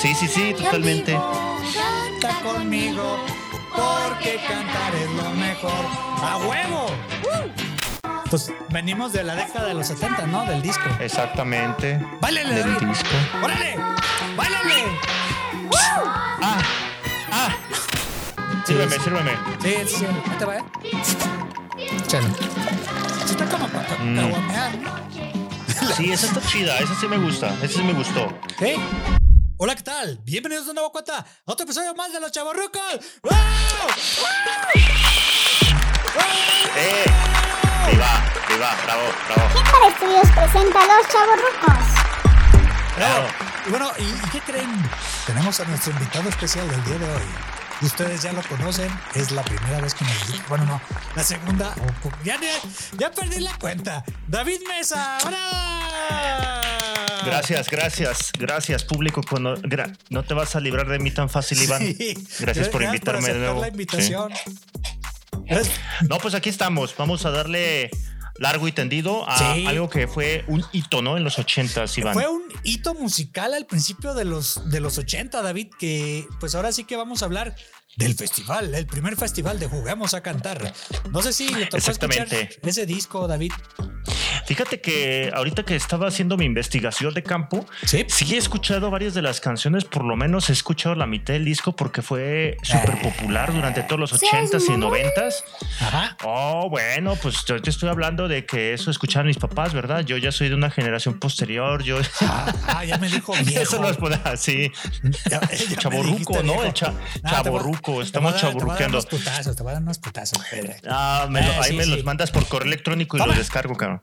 Sí, sí, sí, totalmente. Canta conmigo, porque cantar es lo mejor. ¡A huevo! Pues venimos de la década de los 70, ¿no? Del disco. Exactamente. ¡Báilale, Del David! disco. ¡Órale! ¡Báilale! Ah, ah. Sírveme, sí. sírveme. Sí, sí, sí. Ahí te va, ¿eh? Está como para Mm. ¿no? Sí, esa está chida, esa sí me gusta, esa sí me gustó. ¿Sí? Hola, ¿qué tal? Bienvenidos de nuevo cuenta a otro episodio más de Los Chavorrucos. ¡Wow! ¡Eh! Viva, viva, bravo, bravo. Para Estudios presenta a los chavorrucos. Bravo. Y bueno, ¿y, y qué creen? Tenemos a nuestro invitado especial del día de hoy. Y ustedes ya lo conocen, es la primera vez que nos visita. Bueno, no, la segunda. o- o- ya, ya, ya perdí la cuenta. David Mesa, ¡bravo! Gracias, gracias, gracias, público. gra- no te vas a librar de mí tan fácil, Iván. Sí. Gracias por invitarme de nuevo. la invitación. Sí. No, pues aquí estamos. Vamos a darle largo y tendido a Sí. algo que fue un hito, ¿no? En los ochentas, Iván. Fue un hito musical al principio de los, de los 80, David, que pues ahora sí que vamos a hablar del festival, el primer festival de Jugamos a Cantar. No sé si le tocó escuchar ese disco, David. Fíjate que ahorita que estaba haciendo mi investigación de campo, Sí. sí he escuchado varias de las canciones, por lo menos he escuchado la mitad del disco porque fue súper popular durante todos los ochentas y noventas. Ajá. Oh, bueno, pues yo te estoy hablando de que eso escuchaban mis papás, ¿verdad? Yo ya soy de una generación posterior, yo... Ah, ah, ya me dijo viejo. Eso no es poner así. Ya- ya dijiste ¿no? El cha- Ah, te voy- chavorruco, te voy a estamos dar- Te voy a dar unos putazos, te voy a dar unos putazos. Pedro. Ah, me lo- Eh, ahí sí, me sí. los mandas por correo electrónico y Toma. los descargo, cabrón.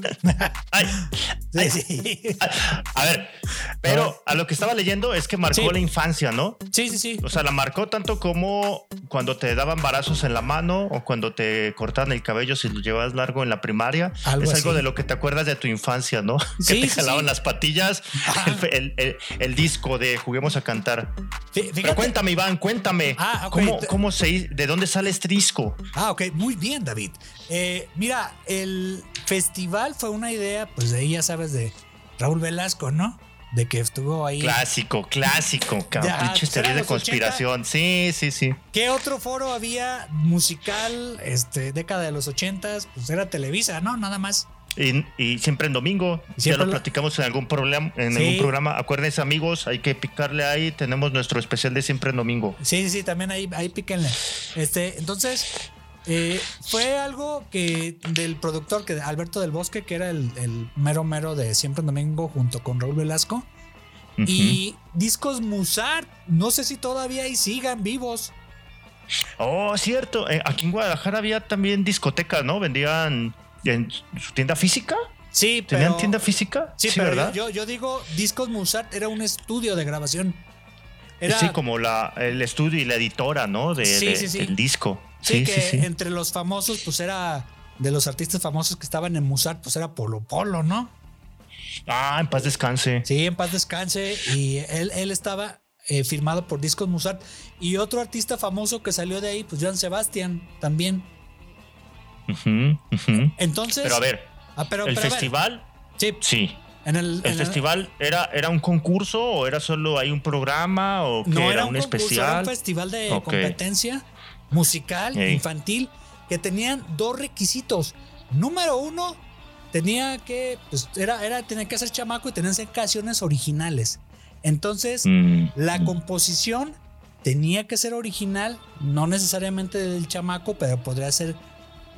Ay, sí. Ay, Sí, sí. a ver, pero a lo que estaba leyendo es que marcó Sí. la infancia, ¿no? Sí, sí, sí. O sea, la marcó tanto como cuando te daban barazos en la mano o cuando te cortaban el cabello si lo llevabas largo en la primaria. Algo es algo así. de lo que te acuerdas de tu infancia, ¿no? Sí, que te jalaban sí. las patillas, el, fe- el- el- el disco de Juguemos a Cantar. Pero cuéntame, Iván, cuéntame. Ah, ok. ¿cómo, cómo se, ¿De dónde sale este disco? Ah, ok, muy bien, David. Eh, mira, el festival fue una idea, pues de ahí ya sabes, de Raúl Velasco, ¿no? De que estuvo ahí. Clásico, clásico, cabrón. Teorías eran de conspiración. Sí, sí, sí. ¿Qué otro foro había musical, este, década de los ochentas? Pues era Televisa, ¿no? Nada más. Y, y siempre en domingo, siempre ya lo platicamos en algún problema, en Sí. algún programa. Acuérdense, amigos, hay que picarle ahí. Tenemos nuestro especial de siempre en domingo. Sí, sí, sí, también ahí, ahí píquenle. Este, entonces, eh, fue algo que del productor, que Alberto del Bosque, que era el, el mero mero de Siempre en Domingo, junto con Raúl Velasco. Y discos Musart, no sé si todavía ahí sigan vivos. Oh, cierto. Eh, aquí en Guadalajara había también discoteca, ¿no? Vendían en su tienda física. Sí, pero. ¿Tenían tienda física? Sí, pero ¿verdad? yo, yo digo, Discos Musart era un estudio de grabación. Era, Sí, como la, el estudio y la editora, ¿no? De, Sí, de- sí, sí. Del disco. Sí, Sí, que sí, sí. entre los famosos, pues era de los artistas famosos que estaban en Musart, pues era Polo Polo, ¿no? Ah, en paz descanse. Sí, en paz descanse. Y él, él estaba eh, firmado por Discos Musart. Y otro artista famoso que salió de ahí, pues Joan Sebastián también. Entonces. Pero a ver, Ah, pero- el pero a ver, festival, sí, sí. en el, ¿El en festival era, era un concurso o era solo hay un programa o que No era, era un, un, concurso, especial? era un festival de Ok. competencia musical, infantil, que tenían dos requisitos. Número uno, tenía que, pues era, era, tenía que ser chamaco y tenían que ser canciones originales. Entonces, Mm, la composición tenía que ser original, no necesariamente del chamaco, pero podría ser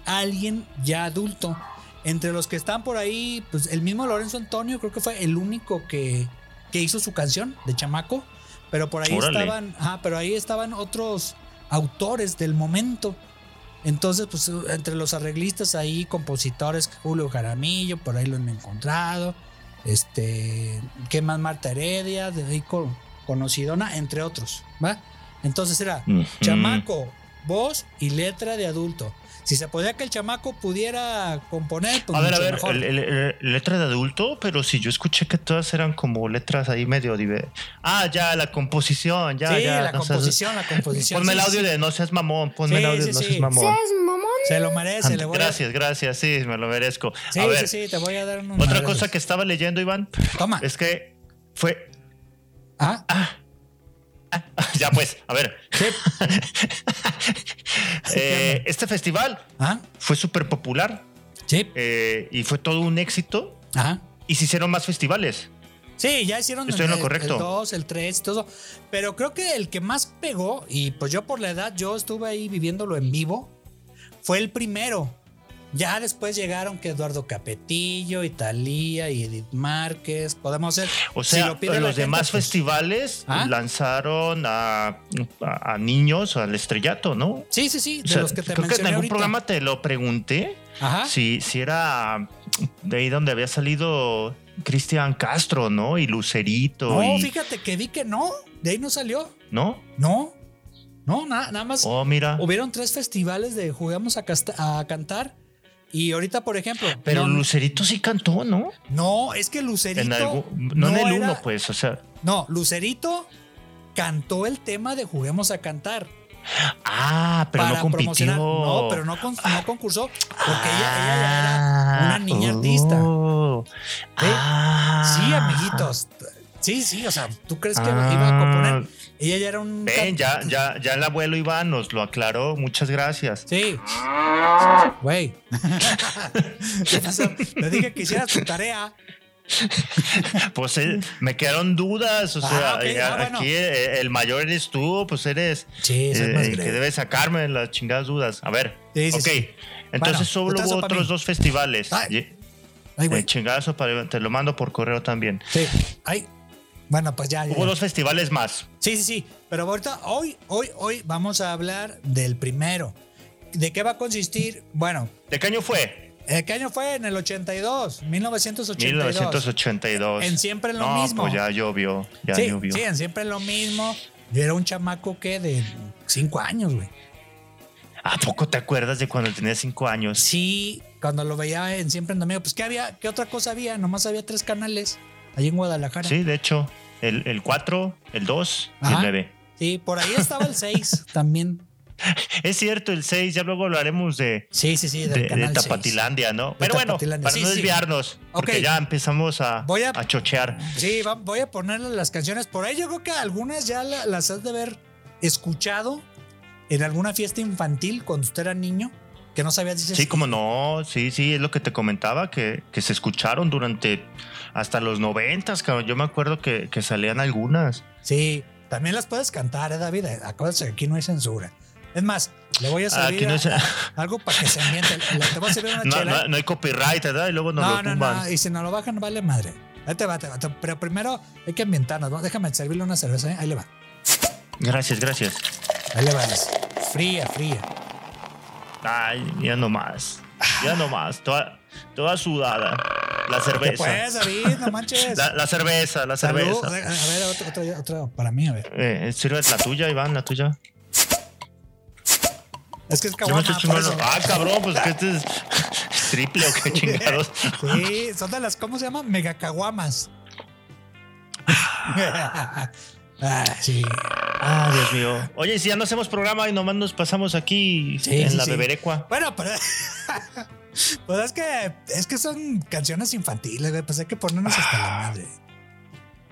alguien ya adulto. Entre los que están por ahí, pues el mismo Lorenzo Antonio creo que fue el único que, que hizo su canción de chamaco, pero por ahí Órale. estaban, ajá, pero ahí estaban otros autores del momento. Entonces, pues entre los arreglistas ahí, compositores, Julio Jaramillo, por ahí lo han encontrado. Este, ¿qué más? Marta Heredia, de ahí co- conocidona, entre otros, ¿va? Entonces era chamaco, voz y letra de adulto. Si se podía que el chamaco pudiera componer, pues a ver, a ver, mejor. el- el- el- letra de adulto, pero si yo escuché que todas eran como letras ahí medio diver- Ah, ya, la composición, ya, sí, ya. la no seas- composición, la composición. Ponme sí, el audio sí. de no seas mamón, ponme Sí, el audio de no sí. seas mamón. ¿Seas mamón? Se lo merece, le voy Gracias, gracias, sí, me lo merezco. a... a Sí, ver, sí, sí, te voy a dar un otra cosa que estaba leyendo, Iván, Toma. es que fue Ah, ya pues, a ver. Eh, este festival Ah, fue súper popular sí. eh, y fue todo un éxito. Ajá. Y se hicieron más festivales. Sí, ya hicieron Estoy en lo el- correcto. el 2, el 3 y todo. Pero creo que el que más pegó, y pues yo por la edad, yo estuve ahí viviéndolo en vivo, fue el primero. Ya después llegaron que Eduardo Capetillo, Italia y Edith Márquez. Podemos ser. O si sea, lo pide la los gente, demás pues, festivales ¿Ah? lanzaron a, a- a niños al estrellato, ¿no? Sí, sí, sí, O de sea, los que te creo que en algún ahorita. programa te lo pregunté Ajá. si, si era de ahí donde había salido Cristian Castro, ¿no? Y Lucerito. No, y, fíjate que vi que no. De ahí no salió. ¿No? No. No, na- nada más. Oh, mira. Hubieron tres festivales de Jugamos a cantar. Y ahorita, por ejemplo. Pero no, Lucerito sí cantó, ¿no? No, es que Lucerito. En algún, no, en el era- uno, pues, o sea. No, Lucerito cantó el tema de Juguemos a Cantar. Ah, pero para no compitió. No, pero no, con- no concursó porque ella, ella ya era una niña artista. oh. Ah. Sí, amiguitos. Sí, sí, o sea, ¿tú crees que Ah. iba a componer? Ella ya era un. Ven, ya, ya, ya el abuelo Iván nos lo aclaró. Muchas gracias. Sí. Güey. ¿Qué pasó? Le dije que hiciera su tarea. Pues eh, me quedaron dudas. O Ah, sea, eh, ah, bueno. aquí eh, el mayor eres tú, pues eres Sí, eh, el que grande. debe sacarme las chingadas dudas. A ver. Sí, sí, ok. sí. Entonces Bueno, solo hubo otros dos festivales. Ay. Ay, güey. eh, chingazo, para- te lo mando por correo también. Sí. Ay. Bueno, pues ya. Hubo ya. dos festivales más. Sí, sí, sí. Pero ahorita, hoy, hoy, hoy vamos a hablar del primero. ¿De qué va a consistir? Bueno, ¿De qué año fue? ¿el qué año fue? En el 82, 1982. 1982. En Siempre lo no, mismo. Pues ya llovió. Ya sí, llovió. sí, en siempre lo mismo. Yo era un chamaco que de cinco años, güey. ¿A poco te acuerdas de cuando tenía cinco años? Sí, cuando lo veía en siempre en domingo, pues ¿qué había? ¿Qué otra cosa había? Nomás había tres canales ahí en Guadalajara. Sí, de hecho, el, el 4, el 2 y el Ajá. 9. Sí, por ahí estaba el 6 también. Es cierto, el 6, ya luego hablaremos de, Sí, sí, sí, de, del de canal 6. Tapatilandia, ¿no? Pero bueno, para sí, no sí. desviarnos, porque Ok. ya empezamos a, Voy a- a chochear. Sí, voy a ponerle las canciones. Por ahí yo creo que algunas ya la- las has de haber escuchado en alguna fiesta infantil cuando usted era niño, que no sabía dices, Sí, como no, sí, sí, es lo que te comentaba, que, que se escucharon durante hasta los noventas, cabrón. Yo me acuerdo que, que salían algunas. Sí, también las puedes cantar, ¿eh, David? Acuérdate que aquí no hay censura. Es más, le voy a servir no a- a- algo para que se ambiente. Le- Te voy a servir una No, chela. no- no hay copyright, ¿verdad? Y luego nos No, lo no, tumban. no. Y si no lo bajan, vale madre. Ahí te va, te va. Pero primero hay que ambientarnos. ¿no? Déjame servirle una cerveza. ¿eh? Ahí le va. Gracias, gracias. Ahí le va. Fría, fría. Ay, ya no más. Ya no más. Toda, toda sudada. La ¿Qué cerveza. pues, David? No manches. La, la cerveza, la Salud. cerveza. A ver, otra, otra, otra para mí, a ver. Eh, sirve la tuya, Iván, la tuya. Es que es eso. Ah, cabrón, pues que este es triple o qué chingados. Sí, son de las, ¿cómo se llaman? Megacaguamas. ah, sí. Ah, Dios mío. Oye, si ya no hacemos programa y nomás nos pasamos aquí Sí, en sí, la sí. beberecua. Bueno, pero. Pues es que, es que son canciones infantiles, güey. Pues hay que ponernos hasta la madre.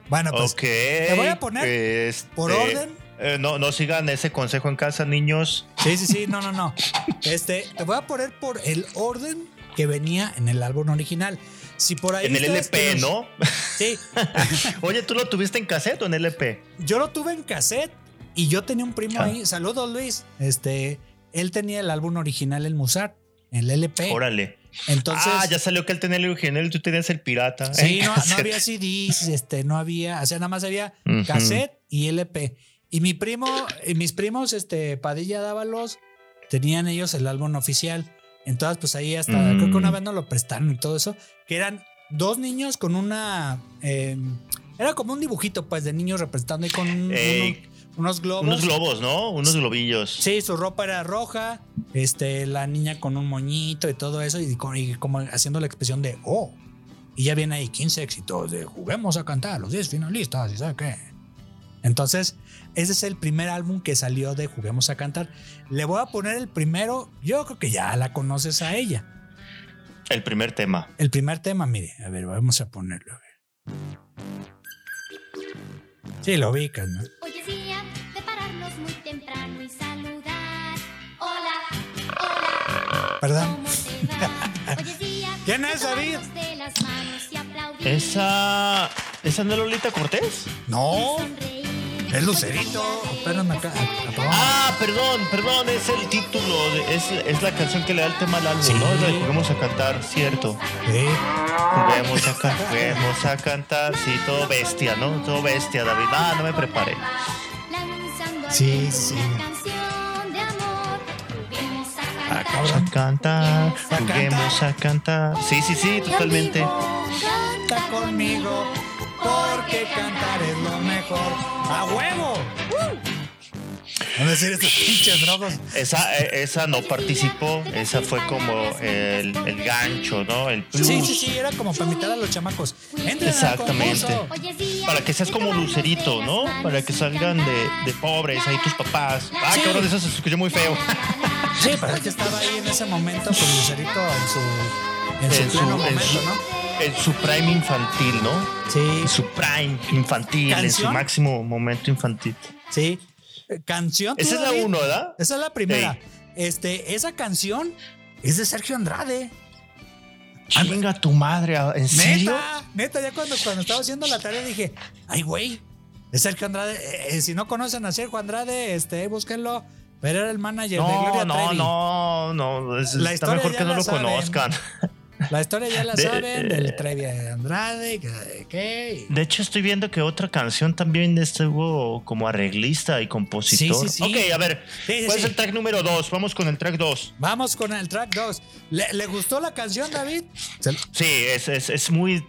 Bueno, pues te voy a poner este, por orden. eh, no, no sigan ese consejo en casa, niños. Sí, sí, sí, no, no, no. Este, te voy a poner por el orden que venía en el álbum original. Si por ahí En el LP, nos- ¿no? Sí, Oye, ¿tú lo tuviste en cassette o en LP? yo lo tuve en cassette y yo tenía un primo Ah. ahí. Saludos, Luis. Este, él tenía el álbum original, el Musart, el LP. Órale. Entonces, ah, ya salió que él tenía el original y tú tenías el pirata. sí, no, había CDs, este, no había, o sea, nada más había cassette y LP. Y mi primo, y mis primos, este, Padilla Dávalos, tenían ellos el álbum oficial. Entonces, pues ahí hasta, Mm. creo que una vez nos lo prestaron y todo eso, que eran dos niños con una, eh, era como un dibujito, pues, de niños representando ahí con uno- unos globos. Unos globos, ¿no? Unos globillos. Sí, su ropa era roja, este, la niña con un moñito y todo eso, y, con- y como haciendo la expresión de, oh, y ya viene ahí 15 éxitos de juguemos a cantar, los 10 finalistas, y sabe qué. Entonces, ese es el primer álbum que salió de Juguemos a Cantar. Le voy a poner el primero, yo creo que ya la conoces a ella. El primer tema. El primer tema, mire, a ver, vamos a ponerlo. a ver. Sí, lo ubicas, ¿no? Hoy es día de pararnos muy temprano y saludar. Hola, hola, Perdón. ¿cómo te va? Hoy es día ¿Quién es, David? ¿Esa, ¿Esa no es Lolita Cortés? No. Es Lucerito. Espérame acá. apagamos. Ah, perdón, perdón, es el título, de- es, es la canción que le da el tema al álbum, Sí. ¿no? La Juguemos a cantar, cierto. Sí. Juguemos a, ca- juguemos a cantar, sí, todo bestia, ¿no? Todo bestia, David. Ah, no me preparé. Sí, sí. una canción de amor. Juguemos a Ah, cantar. Vamos a cantar, juguemos a cantar. Sí, sí, sí, totalmente. Canta conmigo, porque cantar es lo mejor. ¡A huevo! Van a decir estos pinches drogos. Esa, eh, esa no participó, esa fue como el, el gancho, ¿no? El plus. Sí, sí, sí, era como para invitar a los chamacos. Entren Exactamente. Para que seas como Lucerito, ¿no? Para que salgan de, de pobres ahí tus papás. Ah, Sí. cabrón, eso se escuchó muy feo. Sí, pero es que estaba ahí en ese momento con Lucerito en su, en su En su, pleno en momento, su- ¿no? En su prime infantil, ¿no? Sí, En su prime infantil, en su máximo momento infantil. sí. Eh, Canción. ¿tú, Esa es la uno, ¿verdad? Esa es la primera. Este, esa canción es de Sergio Andrade. Chinga tu madre, ¿en serio? Neta, neta, ya cuando, cuando estaba haciendo la tarea dije, ay, güey, es Sergio Andrade. Eh, eh, si no conocen a Sergio Andrade, este, búsquenlo. Pero era el manager de No, Gloria no, Trevi. no, no, es- La está mejor que no lo saben. conozcan. La historia ya la De- saben, del Trevi Andrade, que, que- De hecho, estoy viendo que otra canción también estuvo como arreglista y compositor. Sí, sí, sí. Ok, a ver, ¿cuál es el track número dos? Vamos con el track dos. Vamos con el track 2. ¿Le, le gustó la canción, David? Sí, es, es, es muy.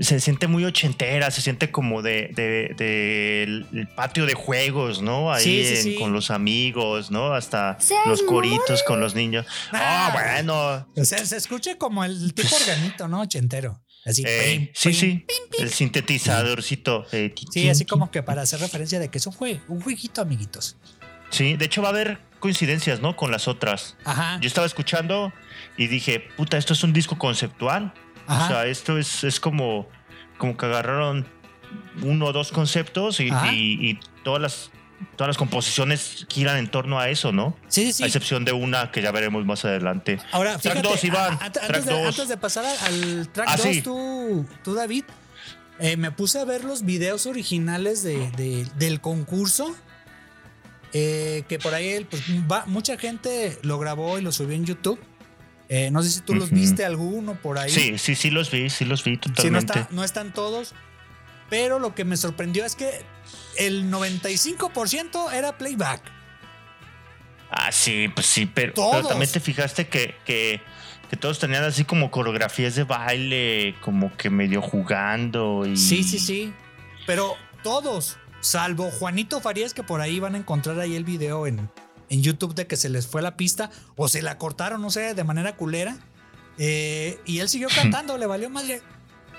Se siente muy ochentera, se siente como de, de, de el- el patio de juegos, ¿no? Ahí Sí, sí, en- sí. con los amigos, ¿no? Hasta los coritos con los niños. Ah. Ah, bueno. O sea, se escucha como el tipo organito, ¿no? Ochentero. Así. Eh, pim, sí, pim. sí. El sintetizadorcito. eh, Sí, así como que para hacer referencia de que eso fue un jueguito, amiguitos. Sí, de hecho va a haber coincidencias, ¿no? Con las otras. Ajá. Yo estaba escuchando y dije, puta, esto es un disco conceptual. Ajá. O sea, esto es, es como, como que agarraron uno o dos conceptos y, Ajá. y- y todas las todas las composiciones giran en torno a eso, ¿no? sí, sí, A sí. excepción de una que ya veremos más adelante. Ahora, Track fíjate, dos, Iván, a- a- antes, track de, dos. antes de pasar al- track Ah, 2, sí. tú, tú, David, eh, me puse a ver los videos originales de, de- del concurso. eh, que por ahí pues, va- mucha gente lo grabó y lo subió en YouTube. Eh, no sé si tú los viste alguno por ahí. Sí, sí, sí los vi, sí los vi Sí, no, totalmente. está- no están todos. Pero lo que me sorprendió es que el 95% era playback. Ah, sí, pues sí, pero, también te fijaste que, que, que todos tenían así como coreografías de baile, como que medio jugando y... Sí, sí, sí. Pero todos, salvo Juanito Farías, que por ahí van a encontrar ahí el video en, en YouTube de que se les fue la pista o se la cortaron, no sé, de manera culera. Eh, y él siguió cantando, le valió madre.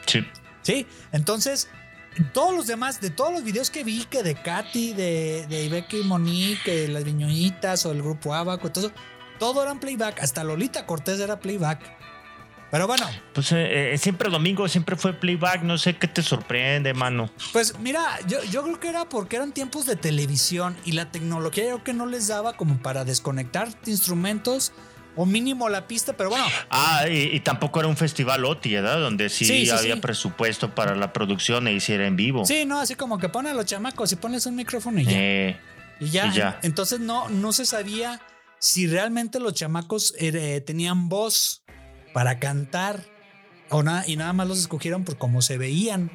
Sí. Sí, entonces, todos los demás, de todos los videos que vi, que de Katy, de, de Ibeca y Monique, de las Viñoñitas o el grupo Abaco, todo, todo eran playback. Hasta Lolita Cortés era playback. Pero bueno, Pues eh, eh, siempre domingo, siempre fue playback, no sé qué te sorprende, mano. Pues mira, yo, yo creo que era porque eran tiempos de televisión y la tecnología yo creo que no les daba como para desconectar instrumentos o mínimo la pista, pero bueno, Ah, y, y tampoco era un festival OTI, ¿verdad? Donde sí, Sí, sí, había sí. presupuesto para la producción e hiciera en vivo. sí, no, así como que ponen a los chamacos y pones un micrófono y ya. Eh, y ya. y ya. Entonces no, no se sabía si realmente los chamacos eh, tenían voz para cantar o nada, y nada más los escogieron por cómo se veían.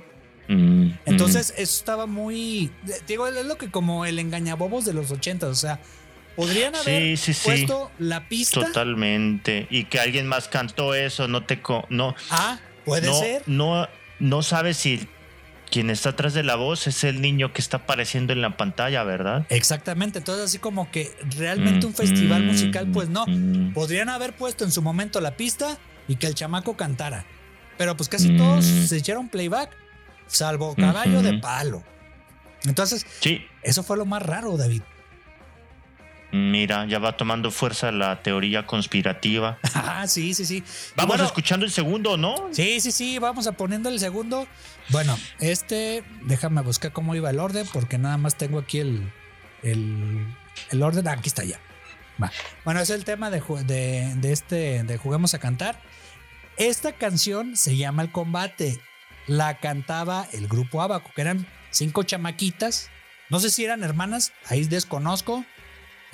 mm, Entonces, eso estaba muy. Digo, es lo que como el engañabobos de los ochentas. O sea, podrían haber Sí, sí, sí. puesto la mm, pista. totalmente. Y que alguien más cantó eso, no te... co- no, Ah, puede no, ser. No, no sabes si quien está atrás de la voz es el niño que está apareciendo en la pantalla, ¿verdad? Exactamente. Entonces, así como que realmente un festival Mm, musical, pues no. mm, Podrían haber puesto en su momento la pista y que el chamaco cantara. Pero pues casi Mm. todos se echaron playback, salvo caballo de palo. Entonces, Sí. eso fue lo más raro, David. Mira, ya va tomando fuerza la teoría conspirativa. Ah, sí, sí, sí. Vamos Bueno, escuchando el segundo, ¿no? Sí, sí, sí, vamos a poniendo el segundo. Bueno, este, déjame buscar cómo iba el orden, porque nada más tengo aquí el, el, el orden. Aquí está ya. Va. Bueno, es el tema de, de, de este, de Juguemos a Cantar. Esta canción se llama El Combate. La cantaba el grupo Abaco, que eran cinco chamaquitas. No sé si eran hermanas, ahí desconozco.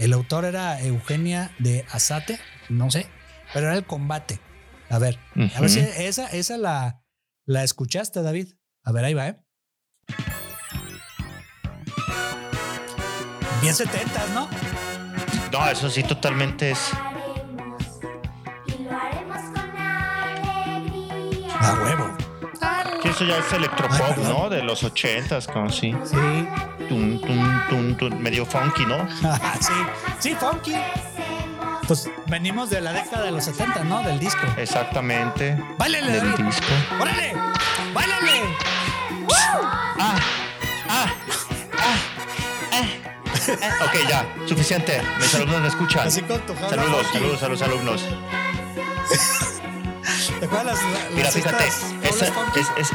El autor era Eugenia de Azate, no sé, pero era El Combate. A ver, a ver si esa, esa la, la escuchaste, David. A ver, ahí va, ¿eh? Bien setentas, ¿no? No, eso sí, totalmente es. Y lo haremos con alegría. A huevo. Eso ya es electropop. ¿no? De los ochentas, como sí. Sí. Tum, tum, tum, tum, medio funky, ¿no? sí. Sí, funky. Pues venimos de la década de los 70, ¿no? Del disco. Exactamente. ¡Báilale, Del David! disco. ¡Órale! ¡Báilale! Ah, ah, ah, ah. Ok, ya, suficiente. Mis alumnos me escuchan. Así con tu Saludos, saludos a los alumnos. ¿Te acuerdas las, las Mira, fíjate, esa es-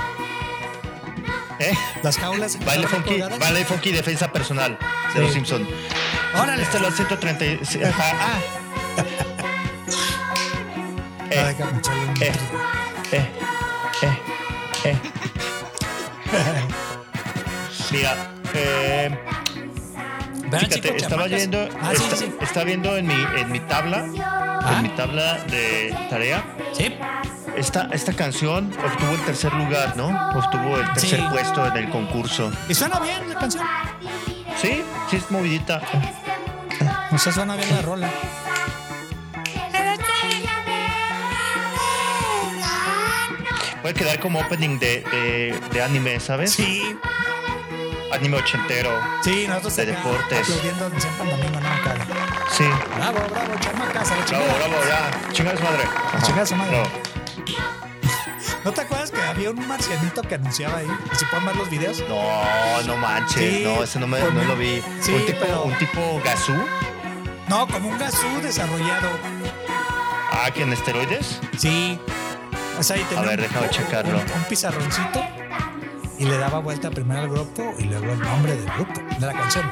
¿Eh? Las jaulas. Baile funky, baile funky defensa personal de Sí. los Simpson. Órale. Este es la 130. y- sí, ajá, ah. Ah, Eh, eh, eh, eh, eh. Mira, eh, fíjate, estaba viendo, Ah, sí, esta- sí, sí. estaba viendo en mi, en mi tabla, Ah. en mi tabla de tarea. Sí. Esta, esta canción obtuvo el tercer lugar, ¿no? Obtuvo el tercer Sí. puesto en el concurso. Y suena bien la canción. Sí, sí es movidita. O sea, suena bien la rola. Puede quedar como opening de, de, de anime, ¿sabes? Sí. Anime ochentero. Sí, nosotros De deportes. aplaudiendo siempre no. Sí. Bravo, bravo, chamacas, a la Bravo, bravo, ya. Chinga su madre. Ajá. chingar su madre. No. ¿No te acuerdas que había un marcianito que anunciaba ahí? ¿Y si pueden ver los videos? No, no manches. Sí, no, ese no, me, no lo vi. sí, un tipo, pero- un tipo gasú. No, como un gasú desarrollado. Ah, que en esteroides. Sí. O sea, y tenía A ver, un- déjame checarlo. Un, un pizarroncito y le daba vuelta primero al grupo y luego el nombre del grupo, de la canción.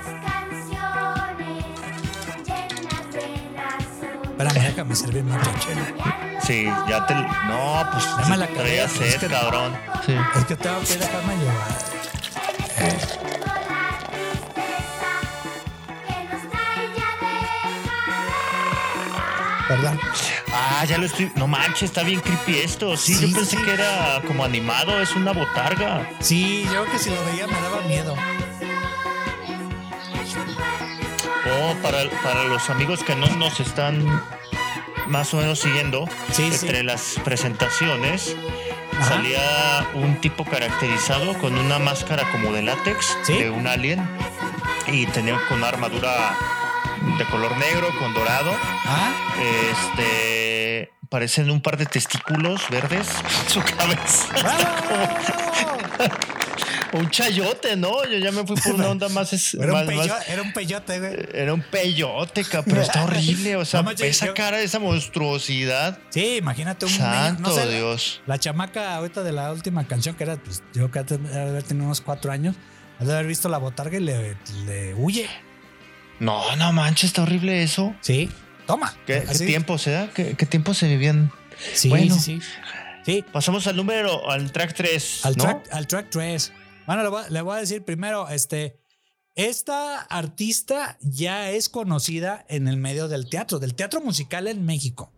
Espérame, déjame servirme otra chela. Sí, ya te. No, pues. Ya me la traía pues, es sed, que- cabrón. Sí. Es que tengo que dejarme llevar. ¿Verdad? Ah, ya lo estoy. No manches, está bien creepy esto. Sí, Sí, yo pensé sí. que era como animado, es una botarga. Sí, yo creo que si lo veía me daba miedo. Oh, para, para los amigos que no nos están más o menos siguiendo, Sí, sí. entre las presentaciones Ajá. salía un tipo caracterizado con una máscara como de látex ¿Sí? de un alien y tenía con una armadura de color negro con dorado. Ah, Este parecen un par de testículos verdes en su cabeza. ¡Bravo! un chayote, ¿no? Yo ya me fui por una onda más. es- Era un, más- más- peyo- era un peyote, güey. Era un peyote, ca- pero está horrible. O sea, No esa yo- cara, esa monstruosidad. Sí, imagínate un. Santo No sé, la- Dios. La chamaca ahorita de la última canción, que era, pues, yo creo que haber tenido unos cuatro años, de haber visto la botarga y le, le huye. No, no manches, está horrible eso. Sí, toma. ¿Qué, qué tiempo se da? ¿Qué, qué tiempo se vivían? Sí, Bueno. sí, sí. Sí, Pasamos al número, al track 3. al, ¿no? track, al track 3. Bueno, le voy, a- le voy a decir primero, este, esta artista ya es conocida en el medio del teatro, del teatro musical en México.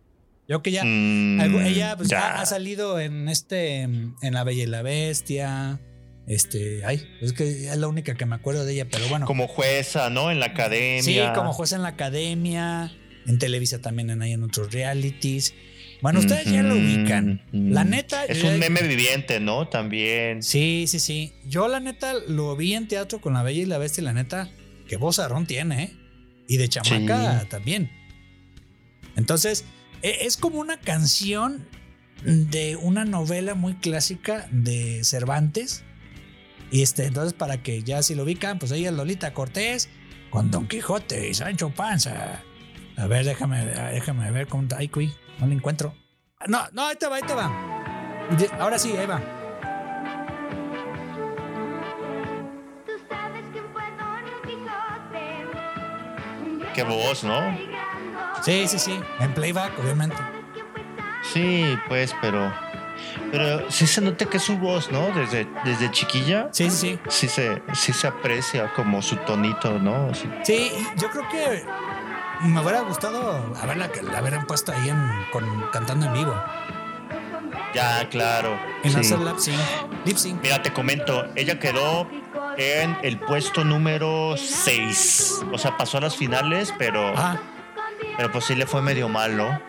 Yo que ya, Mm, algo- ella pues, ya. ha, ha salido en este, en La Bella y la Bestia. Este, ay, es que es la única que me acuerdo de ella, pero bueno. Como jueza, ¿no? En la academia. Sí, como juez en la academia, en Televisa también en, ahí en otros realities. Bueno, ustedes ya lo ubican. La neta. Es un ya- meme viviente, ¿no? También. Sí, sí, sí. Yo la neta lo vi en teatro con La Bella y la Bestia y la neta, qué vozarrón tiene, ¿eh? Y de chamaca Sí. también. Entonces, e- es como una canción de una novela muy clásica de Cervantes. Y este, entonces, para que ya si lo ubican, pues ella es Lolita Cortés. con Don Quijote y Sancho Panza. A ver, déjame, déjame ver cómo. Ay, cuy, no lo encuentro. No, no, ahí te va, ahí te va. Ahora sí, ahí va. Qué voz, ¿no? Sí, sí, sí. En playback, obviamente. Sí, pues, pero. Pero sí se nota que es su voz, ¿no? Desde, desde chiquilla. Sí, sí, sí. Sí se, sí se aprecia como su tonito, ¿no? Sí. Yo creo que me hubiera gustado haberla, haber puesto ahí en, con, cantando en vivo. Ya, claro. En sí. hacer lip sync. Lip sync. Mira, te comento, ella quedó en el puesto número 6. O sea, pasó a las finales, pero, Ah, pero pues sí le fue medio mal, ¿no?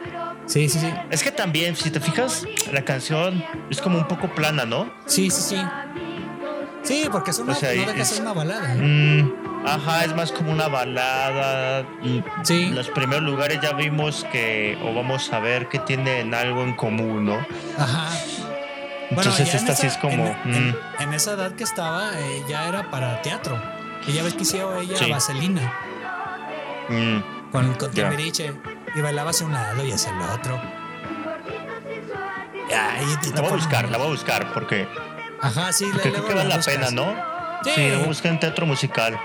sí, sí, sí. Es que también, si te fijas, la canción es como un poco plana, ¿no? Sí, sí, sí. Sí, porque es una, O sea, no es- una balada. Mm, ajá, es más como una balada. Sí. Los primeros lugares ya vimos que, o vamos a ver que tienen algo en común, ¿no? Ajá. Entonces en esta sí esa- es como... En, en- mm, en esa edad que estaba, eh, ya era para teatro. Y ya ves que hicieron ella Sí. Vaselina mm, con, con. Timbiriche. Y bailaba hacia un lado y hacia el otro. Ay, La voy a buscar, la voy a buscar porque, Ajá, sí, porque luego creo que vale la buscas. pena, ¿no? Sí. Sí, la voy a buscar en teatro musical.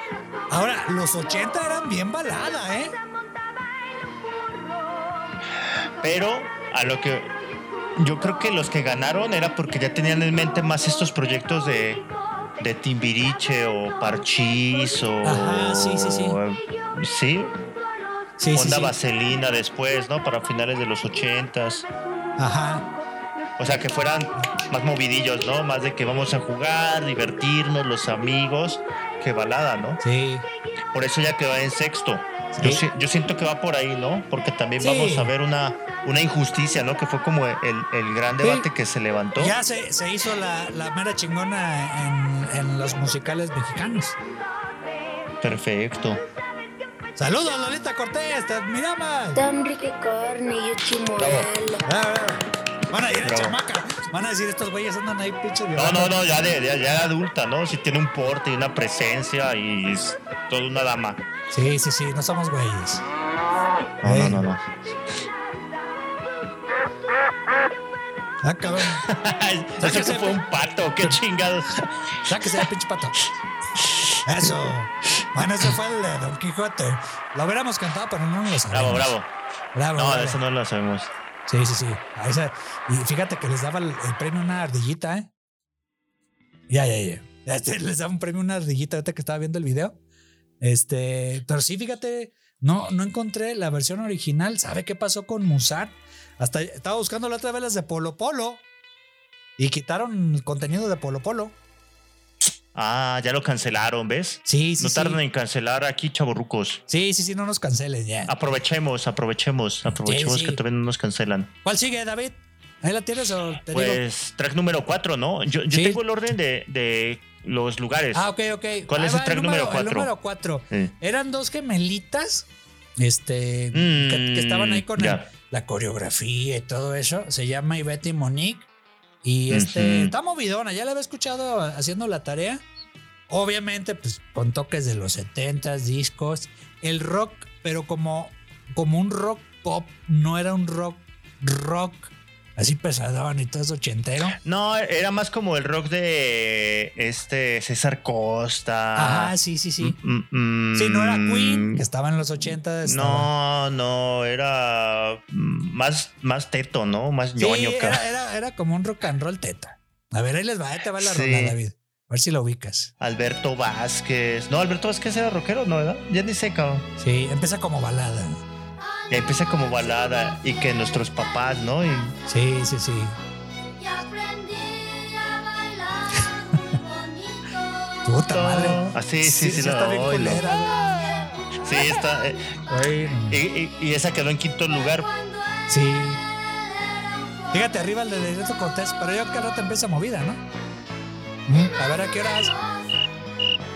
Ahora, los 80 eran bien balada, ¿eh? Pero a lo que yo creo que los que ganaron era porque ya tenían en mente más estos proyectos de, de Timbiriche o Parchís o. Ajá, sí, sí, sí. Sí, Sí, Onda sí. Vaselina después, ¿no? Para finales de los ochentas. Ajá. O sea, que fueran más movidillos, ¿no? Más de que vamos a jugar, divertirnos, los amigos. Que balada, ¿no? Sí. Por eso ya quedó en sexto. Yo, Sí. si- yo siento que va por ahí, ¿no? Porque también Sí. vamos a ver una, una injusticia, ¿no? Que fue como el, el gran Sí. debate que se levantó. Ya se, se hizo la, la mera chingona en, en los musicales mexicanos. Perfecto. Saludos, Lolita Cortés, te admiramos. Don Enrique Corny Van a ir a Bravo. chamaca. Van a decir estos güeyes andan ahí pinches No, no, no, ya de, ya, ya de adulta, ¿no? Si tiene un porte y una presencia y es toda una dama. Sí, sí, sí, no somos güeyes. No, Eh. no, no, no. Ah, cabrón. Eso que fue un pato, qué chingados. Sáquese el pinche pato. Eso. Bueno, ese fue el de Don Quijote. Lo hubiéramos cantado, pero no lo sabemos. Bravo, bravo. Bravo. No, eso no lo sabemos. Sí, sí, sí. Y fíjate que les daba el, el premio una ardillita, ¿eh? Ya, ya, ya. Este, les daba un premio a una ardillita ahorita que estaba viendo el video. Este, pero sí, fíjate, no, no encontré la versión original. ¿Sabe qué pasó con Musar? Hasta estaba buscando la otra vez las de Polo Polo y quitaron el contenido de Polo Polo. Ah, ya lo cancelaron, ¿ves? Sí, sí, no sí. tardan en cancelar aquí, chavorrucos. Sí, sí, sí, no nos cancelen ya. Aprovechemos, aprovechemos, aprovechemos sí. que todavía no nos cancelan. ¿Cuál sigue, David? ¿Ahí la tienes o te digo? Pues track número 4, ¿no? Yo, yo tengo el orden de, de los lugares. Ah, ok, ok. ¿Cuál Ahí es el track número El cuatro? número 4. Sí. Eran dos gemelitas, este, Mm, que, que estaban ahí con el- la coreografía y todo eso. Se llama Ivette y Monique. Y este, está movidona. Ya la había escuchado haciendo la tarea. Obviamente, pues con toques de los 70s, discos. El rock, pero como, como un rock pop, no era un rock rock así pesadón y todo eso ochentero. No, era más como el rock de este César Costa. Ajá, sí, sí, sí. Mm, mm, Sí, no era mm, Queen, que estaba en los 80. estaba- No, no, era mm, más, más teto, ¿no? Más Sí, ñoño. era, ca- era, era como un rock and roll teta. A ver, ahí les va, ahí te va la Sí. rola, David. A ver si lo ubicas. Alberto Vázquez. No, Alberto Vázquez era rockero, ¿no? ¿verdad? Ya ni sé, cabrón. Sí, empieza como balada. Y empieza como balada y que nuestros papás, ¿no? Y Sí, sí, sí. Y aprendí a bailar muy bonito. Puta madre. Ah, sí, sí, sí, está la bien Sí, está. eh, y, y- y esa quedó en quinto lugar. Sí. Fíjate, arriba el de Directo Cortés, pero yo que rato empieza movida, ¿no? Mm, A ver a qué horas.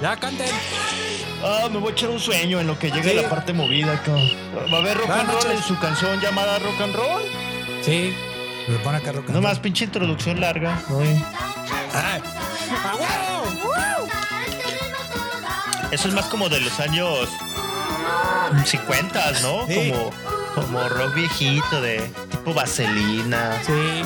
Ya canten. Ah, me voy a echar un sueño en lo que llegue Sí. la parte movida, cabrón. Va a haber rock Buenas and roll noches. en su canción llamada Rock and Roll. Sí. Me pone acá rock and No más roll. pinche introducción larga. ¿no? ¡Ah! ¡A huevo! Eso es más como de los años 50, ¿no? Sí. Como, como rock viejito de tipo vaselina. Sí.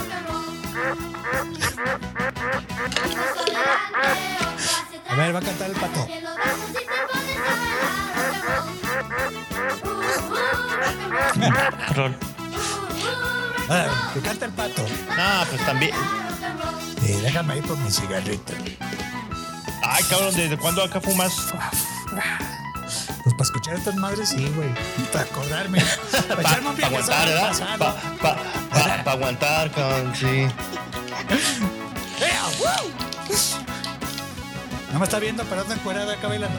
A ver, va a cantar el pato. Ah, que canta el pato. Ah, pues también. Sí, déjame ir por mi cigarrito. Ay, cabrón, ¿desde cuándo acá fumas? Pues para escuchar estas madres, sí, güey. Para acordarme. Para un viajezote aguantar, ¿verdad? Para aguantar, cabrón, sí. No me está viendo, pero anda encuerada acá bailando.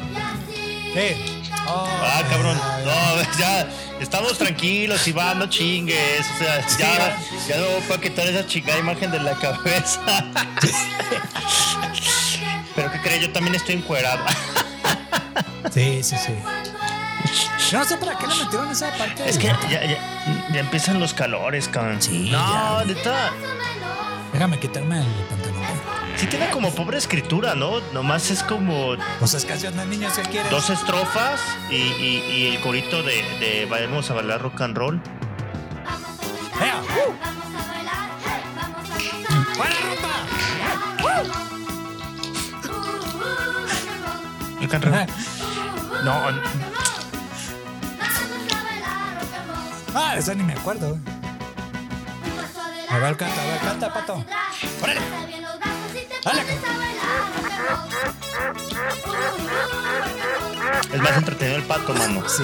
Sí. Oh, Ah, cabrón. No, ya. Estamos tranquilos, Iván, no chingues. O sea, ya, ya no puedo quitar esa chingada imagen de la cabeza. Pero ¿qué crees? Yo también estoy encuerado. Sí, sí, sí. Yo no sé para qué le metieron esa parte. Es que ya, ya, ya empiezan los calores, cabrón. Sí, No, ya. neta. Déjame quitarme el. Sí tiene como pobre escritura, ¿no? Nomás es como Pues es canción de niños que quieres. dos estrofas y, y- y el corito de, de vamos a bailar rock and roll. ¡Ea! ¡Uh! ¡Buena rumba! Rock and roll. No, n- Ah, esa ni me acuerdo. A ver, canta, a ver, canta, pato. ¡Órale! Es más entretenido el pato, mano. Sí.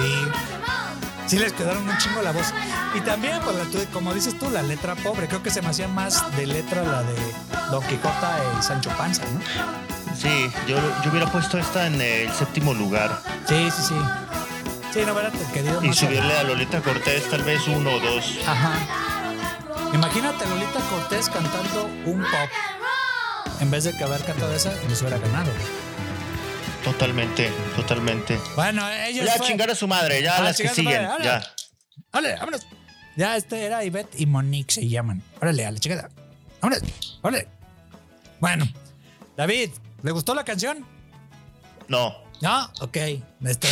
Sí les quedaron un chingo la voz. Y también, pues, la como dices tú, la letra pobre. Creo que se me hacía más de letra la de Don Quijote y Sancho Panza, ¿no? Sí, yo, yo hubiera puesto esta en el séptimo lugar Sí, sí, sí. Sí, no, verdad, querido. y más subirle a Lolita Cortés tal vez uno o dos. Ajá. Imagínate a Lolita Cortés cantando un pop. En vez de que haber cantado esa, nos hubiera ganado. Totalmente, totalmente. Bueno, ellos. Ya fue- chingar a su madre, ya Ah, las que siguen, madre, ya. órale. ¡Órale, vámonos! Ya, este era Ivette y Monique se llaman. Órale, a la chingada. ¡Vámonos! ¡Órale! Bueno, David, ¿le gustó la canción? No, No, ok. Este,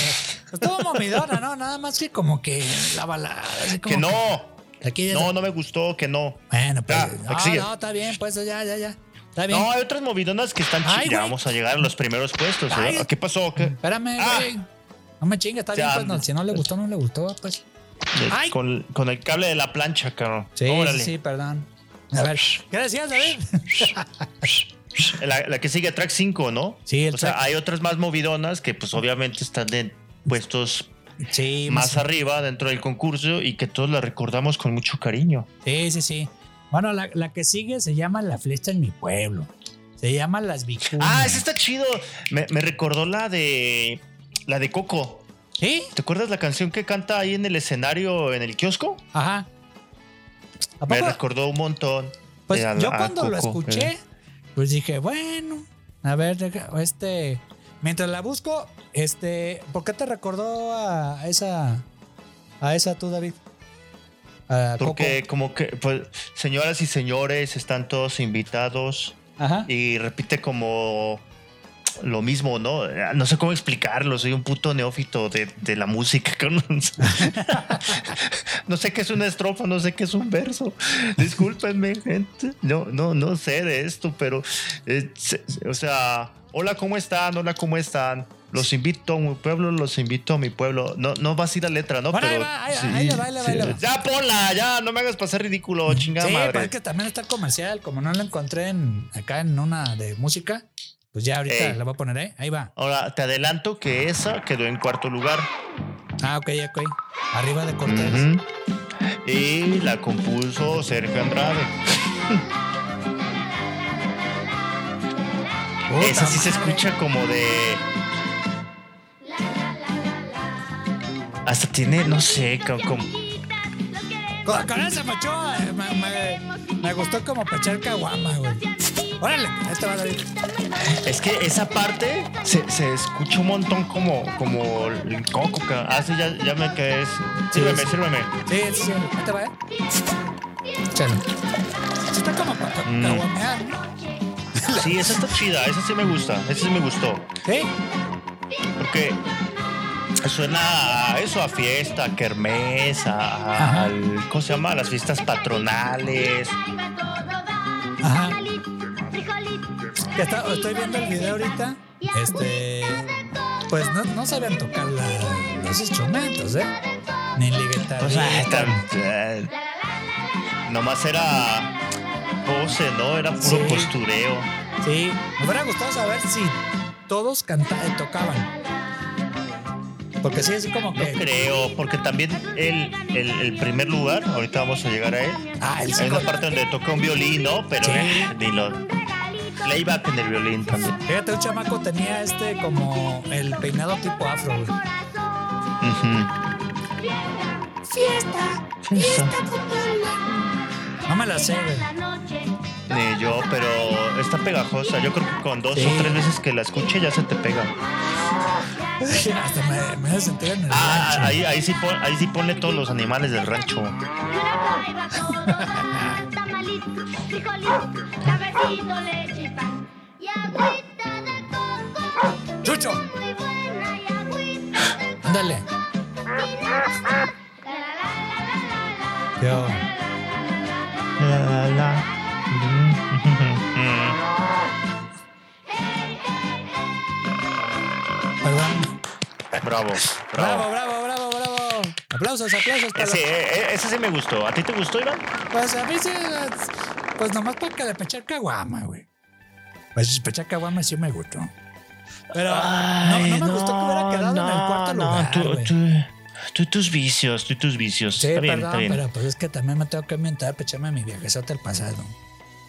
estuvo momidona, ¿no? Nada más que como que la balada. así como que no. Aquí No, no me gustó, que no. Bueno, pues. Ya, no, no, está bien, pues ya, ya, ya. Está bien. No, hay otras movidonas que están chidas. Ya vamos a llegar a los primeros puestos. ¿eh? Ay. ¿Qué pasó? ¿Qué? Espérame, Ah. güey. No me chingue, está bien, pues no, si no le gustó, no le gustó, pues. Ay. Con, con el cable de la plancha, cabrón. Sí, Órale. sí, sí, perdón. A ver, ¿qué decías, David? La, la que sigue, track 5, ¿no? Sí, el O sea, track- hay otras más movidonas que, pues, obviamente están en puestos Sí, más arriba dentro del concurso y que todos la recordamos con mucho cariño. Sí, sí, sí. Bueno, la, la que sigue se llama La Flecha en mi pueblo. Se llama Las Vicuñas. Ah, ese está chido. Me, me recordó la de. La de Coco. ¿Sí? ¿Te acuerdas la canción que canta ahí en el escenario, en el kiosco? Ajá. ¿A Me recordó un montón. Pues de yo a cuando lo escuché, eh. pues dije, bueno, a ver, este, mientras la busco, este, ¿por qué te recordó a esa, a esa tú, David? Porque como que, pues, señoras y señores, están todos invitados. Ajá. y repite como lo mismo, ¿no? No sé cómo explicarlo, soy un puto neófito de, de la música. No sé qué es una estrofa, no sé qué es un verso. Discúlpenme, gente. No, no, no sé de esto, pero, eh, o sea, hola, ¿cómo están? Hola, ¿cómo están? Los invito a mi pueblo, los invito a mi pueblo. No, no va así la letra, ¿no? Bueno, ahí pero va, ahí- va, ahí va, ahí va. Ya ponla, ya, no me hagas pasar ridículo, chingada Sí, madre. pero es que también está el comercial, como no lo encontré en, acá en una de música, pues ya ahorita Ey. la voy a poner, ¿eh? Ahí va. Ahora, te adelanto que esa quedó en cuarto lugar. Ah, ok, ok. Arriba de Cortés. Y la compuso Sergio Andrade. Puta Esa sí se escucha como de. Hasta tiene, no sé, co- como. Con, con esa eh, me, me- me gustó como para echar caguama, güey. Órale, esta va David. Es que esa parte se, se escucha un montón como, como el coco. Ah, sí, ya, ya me quedé. Sírveme, sí. sírveme. Sí, sí, sí. Esta va, ¿eh? Échale. Sí, está como para Mm. Sí, esa está chida, esa sí me gusta, esa sí me gustó. ¿Sí? Porque que suena a eso, a fiesta, a kermés, a, al, ¿cómo se llama? A las fiestas patronales. Ajá. Está- estoy viendo el video ahorita. Este. Pues no, no sabían tocar la- los instrumentos, ¿eh? Ni la guitarra. O sea, tan- eh, nomás era pose, ¿no? Era puro Sí. postureo. Sí, me hubiera gustado saber si todos canta eh, tocaban. Porque sí, así como que. Creo, porque también el, el, el primer lugar, ahorita vamos a llegar a él. Ah, el Hay una parte donde toca un violín, ¿no? Pero Sí. eh, ni lo. Playback en el violín también. Fíjate, un chamaco tenía este como el peinado tipo afro, güey. Ujú. Fiesta. No me la sé, güey. Ni yo, pero está pegajosa. Yo creo que con dos Sí. o tres veces que la escuche ya se te pega. Hasta me, me hace sentir en el Ah, rancho. ahí, ahí, sí pon- ahí sí pone todos los animales del rancho. ¡Chucho! Ándale. Yo. La, la, Perdón. Bravo, Bravo, bravo. bravo, bravo, bravo. Aplausos, aplausos. para Ese, eh, ese sí me gustó. ¿A ti te gustó, Iván? Pues a mí sí, pues nomás para que le pechar caguama, güey. Pues pechar caguama sí me gustó. Pero no, no me gustó que hubiera quedado en el cuarto lugar, tú, güey. tú, tú y tus vicios, tú y tus vicios. Sí, está bien, perdón, está bien. pero pues es que también me tengo que ambientar, pecharme mi viajezote al pasado.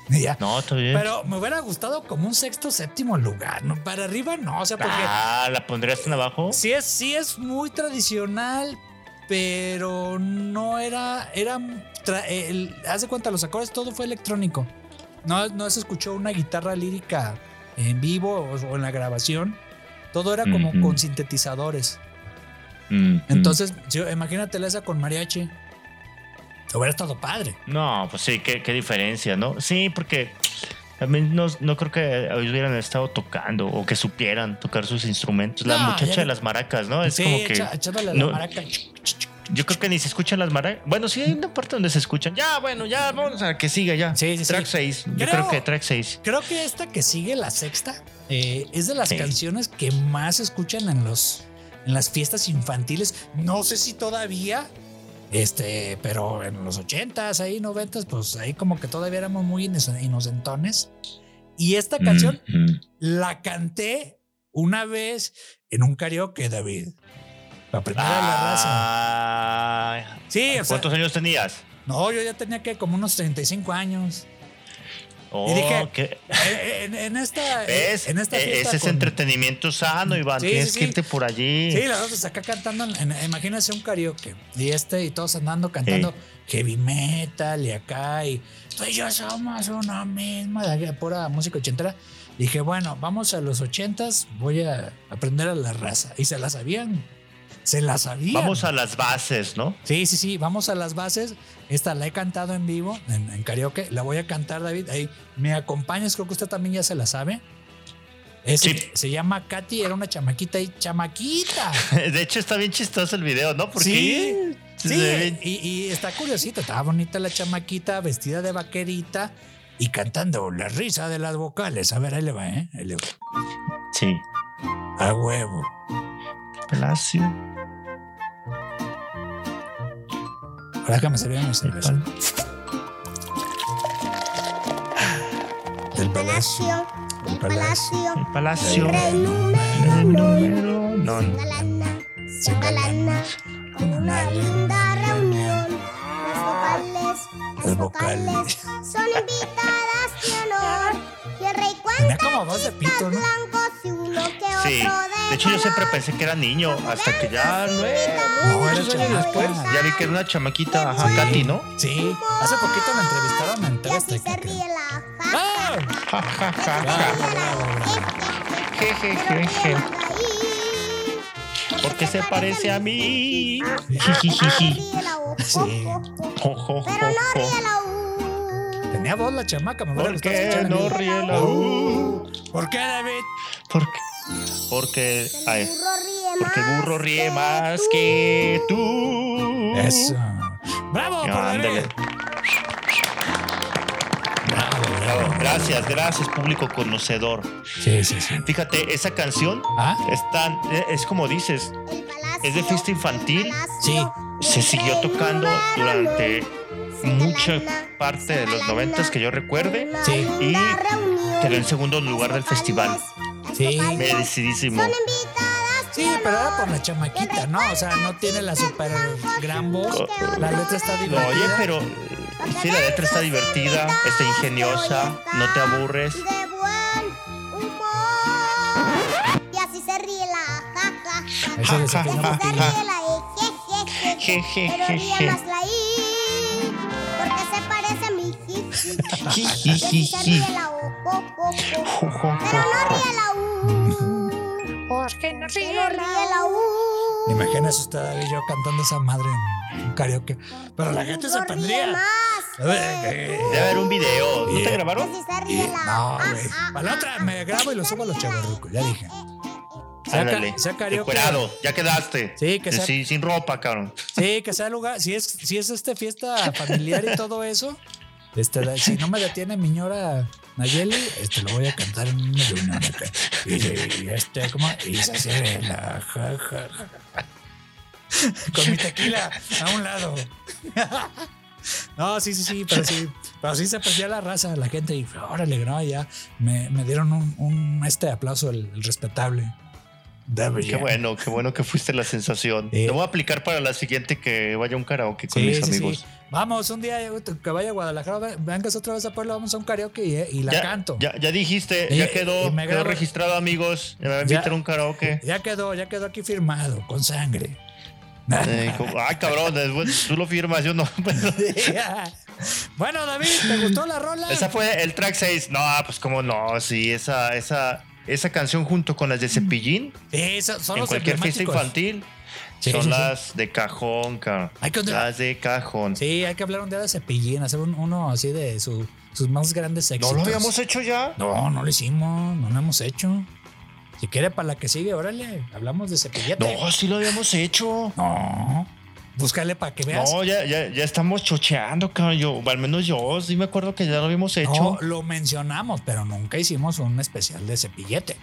Ya. No, está bien. Pero me hubiera gustado como un sexto, séptimo lugar, ¿no? Para arriba no, o sea, porque Ah, ¿la pondrías en abajo? sí es, sí es muy tradicional, pero no era, era, el, haz de cuenta, los acordes, todo fue electrónico. No, no se escuchó una guitarra lírica en vivo o, o en la grabación. Todo era como con sintetizadores. Mm, Entonces, sí, imagínate esa con mariachi. Hubiera estado padre. No, pues sí, qué, qué diferencia, ¿no? Sí, porque también no, no creo que hubieran estado tocando o que supieran tocar sus instrumentos. La muchacha ya- de las maracas, ¿no? Es sí, como que. echa- echándole no- la maraca. Yo creo que ni se escuchan las maracas. Bueno, sí hay una parte donde se escuchan. Ya, bueno, ya, vamos a que siga ya. Sí, sí, sí. track 6. Yo Creo- creo que track 6. Creo que esta que sigue, la sexta, eh, es de las Sí. canciones que más se escuchan en los en las fiestas infantiles. No sé si todavía, este, pero en los ochentas, ahí noventas, pues ahí como que todavía éramos muy inoc- inocentones. Y esta canción la canté una vez en un karaoke, David. La primera de la raza. Ah, Sí, o sea, ¿Cuántos años tenías? no, yo ya tenía que como unos 35 años. Oh, dije, qué- Eh, En, en esta, ¿Ves? en esta fiesta Ese es con- entretenimiento sano, Iván. Sí, Tienes sí, que sí. irte por allí. Sí, la otra acá cantando, en- imagínense un karaoke y este y todos andando cantando heavy metal y acá y tú y yo somos una misma, de pura música ochentera. Dije, bueno, vamos a los ochentas, voy a aprender a la raza. Y se la sabían, se la sabían. Vamos a las bases, ¿no? Sí, sí, sí, vamos a las bases. Esta la he cantado en vivo, en, en karaoke. La voy a cantar, David. Ahí me acompañas, creo que usted también ya se la sabe. Sí. Se llama Katy, era una chamaquita y chamaquita. De hecho, está bien chistoso el video, ¿no? Porque Sí, sí, y, y está curiosita, estaba bonita la chamaquita, vestida de vaquerita y cantando la risa de las vocales. A ver, ahí le va, ¿eh? Ahí le va. Sí. A huevo. Palacio. Ahora déjame servir mi cerveza. Del palacio. Palacio, el palacio, El palacio. rey El número. No, no. galana, galana, una linda reunión. Las vocales, Las vocales. son invitadas de honor. Y el rey cuenta de ¿no? blancos y uno que otro Sí. De hecho, yo siempre pensé que era niño. Hasta que ya no No, era chamaca. después. Ya vi que era una chamaquita. Ajá, Katy, ¿no? Sí, hace poquito la entrevistaron en Y TV ¡Ah! Ja, ja, ja. Je, je, je, je. Porque se parece a mí. Jijijiji. Sí. Jo, jo, jo, Pero no jo. ríe la U. Tenía voz la chamaca, me ¿Por qué no ríe la U? ¿Por qué, David? ¿Por qué? Porque. El Ay, burro ríe Porque el burro más ríe que más tú. que tú. Eso. ¡Bravo! por Ándale. David! Bravo, bravo. Bravo. Gracias, gracias, público conocedor. Sí, sí, sí. Fíjate, esa canción ¿Ah? es tan, es como dices, Es de fiesta infantil. Sí. se siguió tocando durante mucha parte de los noventas que yo recuerde. Sí. Y quedó en segundo lugar del festival. Sí. Merecidísimo. Son invitadas Sí, pero era por la chamaquita, ¿no? O sea, no tiene la super gran voz. La letra está divertida. oye, pero sí, la letra está divertida, está ingeniosa, no te aburres. de buen humor. Y así se ríe la ja, ja, ja. Eso desafina Y un así se poquillo. ríe la e, je, je, je, je. Pero ríe más la i, porque se parece a mi ji, ji. Y así se ríe la o, jo, jo, jo. Pero no ríe la. Porque no ríe la u. Imaginas usted David, yo cantando esa madre en un karaoke. Pero la gente se pondría. ver, Debe haber un video. ¿No te Yeah. grabaron? Y, no, ah, güey. ah, Para la otra me grabo y lo subo a los chavarrucos, ya dije. Sea, ca- Ándale. sea karaoke. Ya quedaste. Sí, que sea- Sí, sin ropa, cabrón. Sí, que sea lugar. Si es, si es este fiesta familiar y todo eso, este, si no me detiene mi ñora Nayeli, este lo voy a cantar en una reunión. Y, este, ¿cómo? Y se hace la ja. Con mi tequila a un lado. No, sí, sí, sí, pero sí, pero sí se perdía la raza, la gente, y órale, no, ya me, me dieron un, este aplauso, el respetable. Qué bueno, qué bueno que fuiste la sensación. Sí. Lo voy a aplicar para la siguiente que vaya a un karaoke con Sí, mis sí, sí. amigos. Vamos, un día que vaya a Guadalajara, ve- vengas otra vez a Puebla, vamos a un karaoke y, y la ya, canto. Ya, ya dijiste, ya quedó, y me quedó registrado, amigos. Me va a invitar a un karaoke. Ya quedó, ya quedó aquí firmado, con sangre. Eh, como- ay, cabrón, después tú lo firmas, yo no. pero- bueno, David, ¿te gustó la rola? esa fue el track 6. No, pues cómo no, sí, esa, esa, esa canción junto con las de Cepillín Sí, son, en los cualquier fiesta infantil Sí, son sí, sí. las de cajón, cabrón. Hay que- Las de cajón. Sí, hay que hablar un día de Cepillín, hacer un- uno así de su- sus más grandes ¿No éxitos. lo habíamos hecho ya? No, no lo hicimos, no lo hemos hecho. Si quiere para la que sigue, órale, hablamos de Cepillete. No, sí lo habíamos hecho. No. Búscale para que veas. No, ya, ya, ya estamos chocheando, cabrón. Yo, al menos yo, sí me acuerdo que ya lo habíamos hecho. No, lo mencionamos, pero nunca hicimos un especial de cepillete.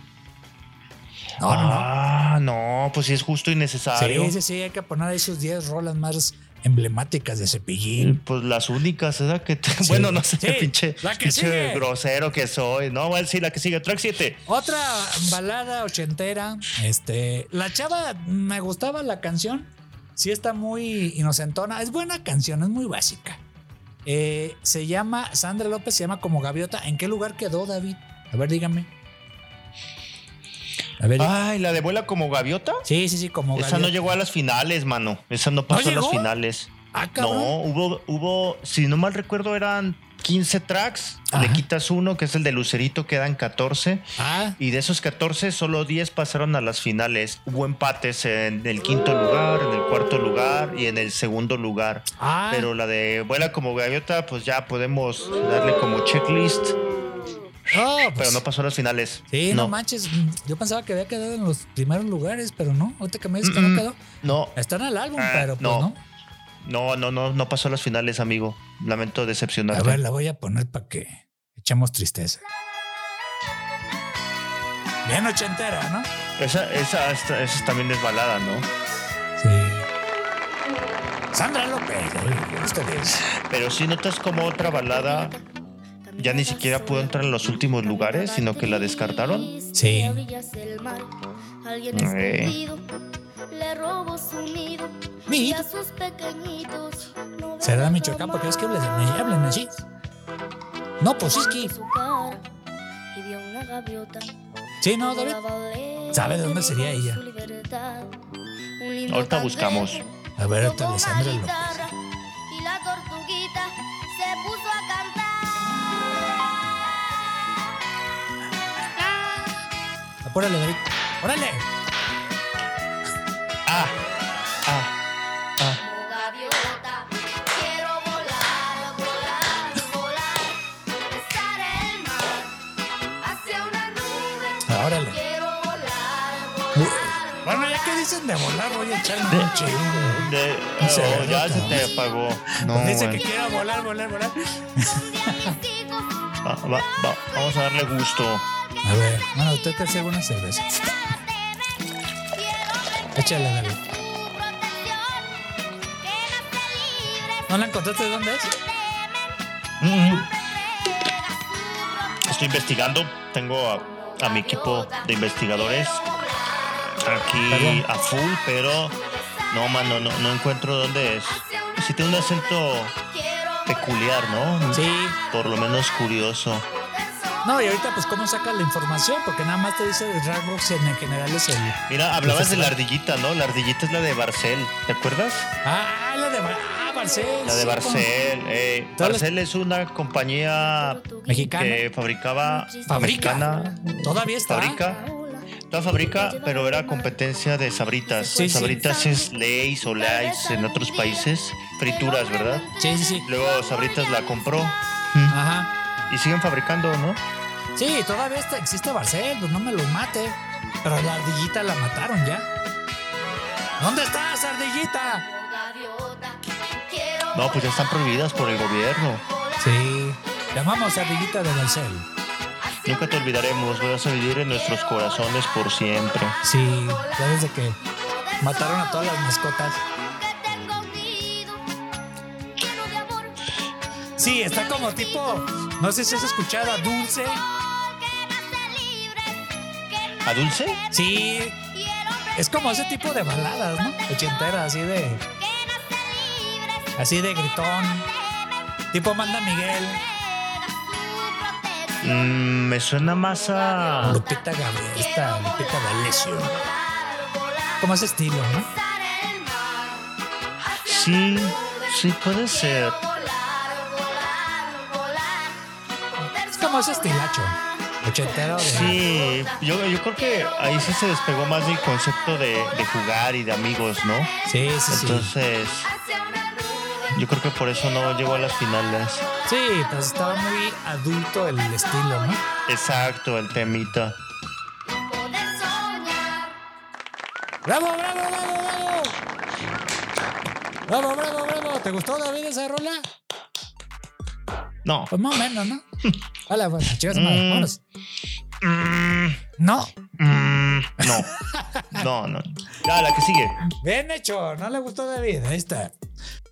No, no, no. ah, no, pues sí es justo y necesario. Sí, sí, sí, hay que poner sus 10 rolas más emblemáticas de cepillín. Pues las únicas, ¿verdad? Que te- Bueno, no sé, Sí, pinche, la que pinche sigue. grosero que soy. No, bueno, sí, la que sigue, track 7. Otra balada ochentera. Este, la chava, me gustaba la canción. Sí está muy inocentona. Es buena canción, es muy básica. Eh, se llama, Sandra López se llama como Gaviota. ¿En qué lugar quedó, David? A ver, dígame. A ver. Ay, la de vuela como gaviota. sí, sí, sí, como Esa Gaviota. no llegó a las finales, mano. Esa no pasó a las finales. Ah. No, hubo, hubo, si no mal recuerdo, eran 15 tracks. Ajá. Le quitas uno, que es el de Lucerito, quedan 14. Ah, Y de esos 14, solo 10 pasaron a las finales. Hubo empates en el quinto lugar, en el cuarto lugar y en el segundo lugar. ah. Pero la de vuela como gaviota, pues ya podemos darle como checklist. Oh, pues, Pero no pasó a las finales. Sí, no. manches. Yo pensaba que había quedado en los primeros lugares, pero no. Ahorita que me dices que Mm, no quedó. No, Está en el álbum, Ah, pero pues no. no. No, no, no, no pasó a las finales, amigo. Lamento A decepcionarte. ver, la voy a poner para que echemos tristeza. Bien ochentera, ¿no? Esa, esa, esa también es balada, ¿no? Sí. Sandra López, eh, ustedes. Pero si notas como otra balada ya ni siquiera pudo entrar en los últimos lugares, sino que la descartaron. Sí. Eh. Le robó su nido y a sus pequeñitos no ¿Será Michoacán? ¿Por qué es que hablen así? No, pues es que. Sí, no, David. ¿Sabe de dónde sería ella? Ahorita buscamos. A ver, ahorita de Sandra López. Y la tortuguita se puso a cantar. Apúrale, David. ¡Órale! Ah, ah, ah. Gaviota, quiero volar, volar, volar, besar el mar hacia una nube. Ah, órale. Quiero volar, volar, Bueno, ya que dicen de volar, voy a un chingo. De- No se oh, ya se te apagó. No, Dice güey. que quiera volar, volar, volar. Va- va- va- vamos a darle gusto. A ver, bueno, usted te sirve una cerveza. Échale, David. ¿No la encontraste de dónde es? Mm. Estoy investigando. Tengo a, a mi equipo de investigadores aquí Perdón. a full, pero no, mano, no, no encuentro dónde es. Sí tiene un acento peculiar, ¿no? Sí. Por lo menos curioso. No, y ahorita, pues, ¿cómo sacas la información? Porque nada más te dice Ragbrox en general es el. Mira, hablabas de la ardillita, ¿no? La ardillita es la de Barcel, ¿te acuerdas? Ah, la de. Ah, Barcel. La de sí, Barcel. eh, Barcel es una compañía Mexicana. que fabricaba. Fabrica. mexicana, Todavía está. Fabrica. Toda fabrica, pero era competencia de sabritas. Sí, sí. sabritas es Lays o Lays en otros países. Frituras, ¿verdad? Sí, sí, sí. Luego Sabritas la compró Ajá. Y siguen fabricando, ¿no? Sí, todavía está- existe Barcel, pues no me lo mate. Pero la ardillita la mataron ya. ¿Dónde estás, ardillita? No, pues ya están prohibidas por el gobierno. Sí. Llamamos ardillita de Barcel. Nunca te olvidaremos, vas a vivir en nuestros corazones por siempre. Sí, ya desde que mataron a todas las mascotas. Sí, está como tipo, no sé si has escuchado a Dulce. ¿A Dulce? Sí, es como ese tipo de baladas, ¿no? Ochentera, así de, así de gritón. Tipo Manda Miguel, Mm, me suena más a. Lupita Gabriel, esta Lupita D'Alessio. Como ese estilo, ¿no? Sí, sí puede ser. Como ese estilacho. Ochentero de. Sí, yo, yo creo que ahí sí se despegó más del concepto de, de jugar y de amigos, ¿no? Sí, sí, sí. Entonces, yo creo que por eso no llegó a las finales. Sí, pues estaba muy adulto el estilo, ¿no? Exacto, el temita. ¡Bravo, bravo, bravo, bravo! ¡Bravo, bravo, bravo! ¿Te gustó, David, esa rola? No. Pues más o menos, ¿no? Hola, bueno, chicas, Mm. vámonos. Mm, No, mm, no. No, no. Ya, la que sigue. bien hecho, no le gustó a David, ahí está.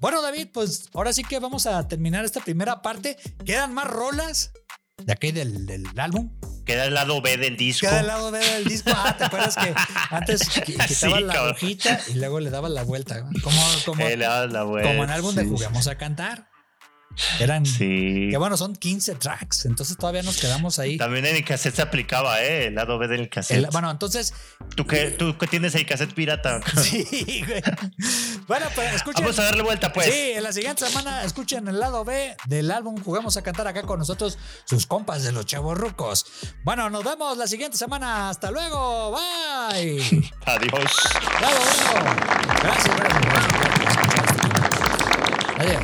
Bueno, David, pues ahora sí que vamos a terminar esta primera parte. ¿Quedan más rolas de aquí del, del álbum? Queda el lado B del disco. Queda al lado B del disco. Ah, ¿te acuerdas que antes qui- quitabas Sí, la cabrón. hojita y luego le dabas la vuelta? Como, como, Eh, la vuelta, como en álbum de sí. Juguemos a Cantar. Eran Sí. Que bueno, son 15 tracks, entonces todavía nos quedamos ahí. También en el cassette se aplicaba, ¿eh? El lado B del cassette. El- bueno, entonces, ¿Tú, qué, ¿Tú qué tienes el cassette pirata? sí, güey. Bueno, pues escuchen. Vamos a darle vuelta, pues. Sí, en la siguiente semana escuchen el lado B del álbum Jugamos a cantar acá con nosotros, sus compas de los chavos rucos. Bueno, nos vemos la siguiente semana. Hasta luego. Bye. Adiós. Bravo, bravo. Gracias, bravo. Adiós.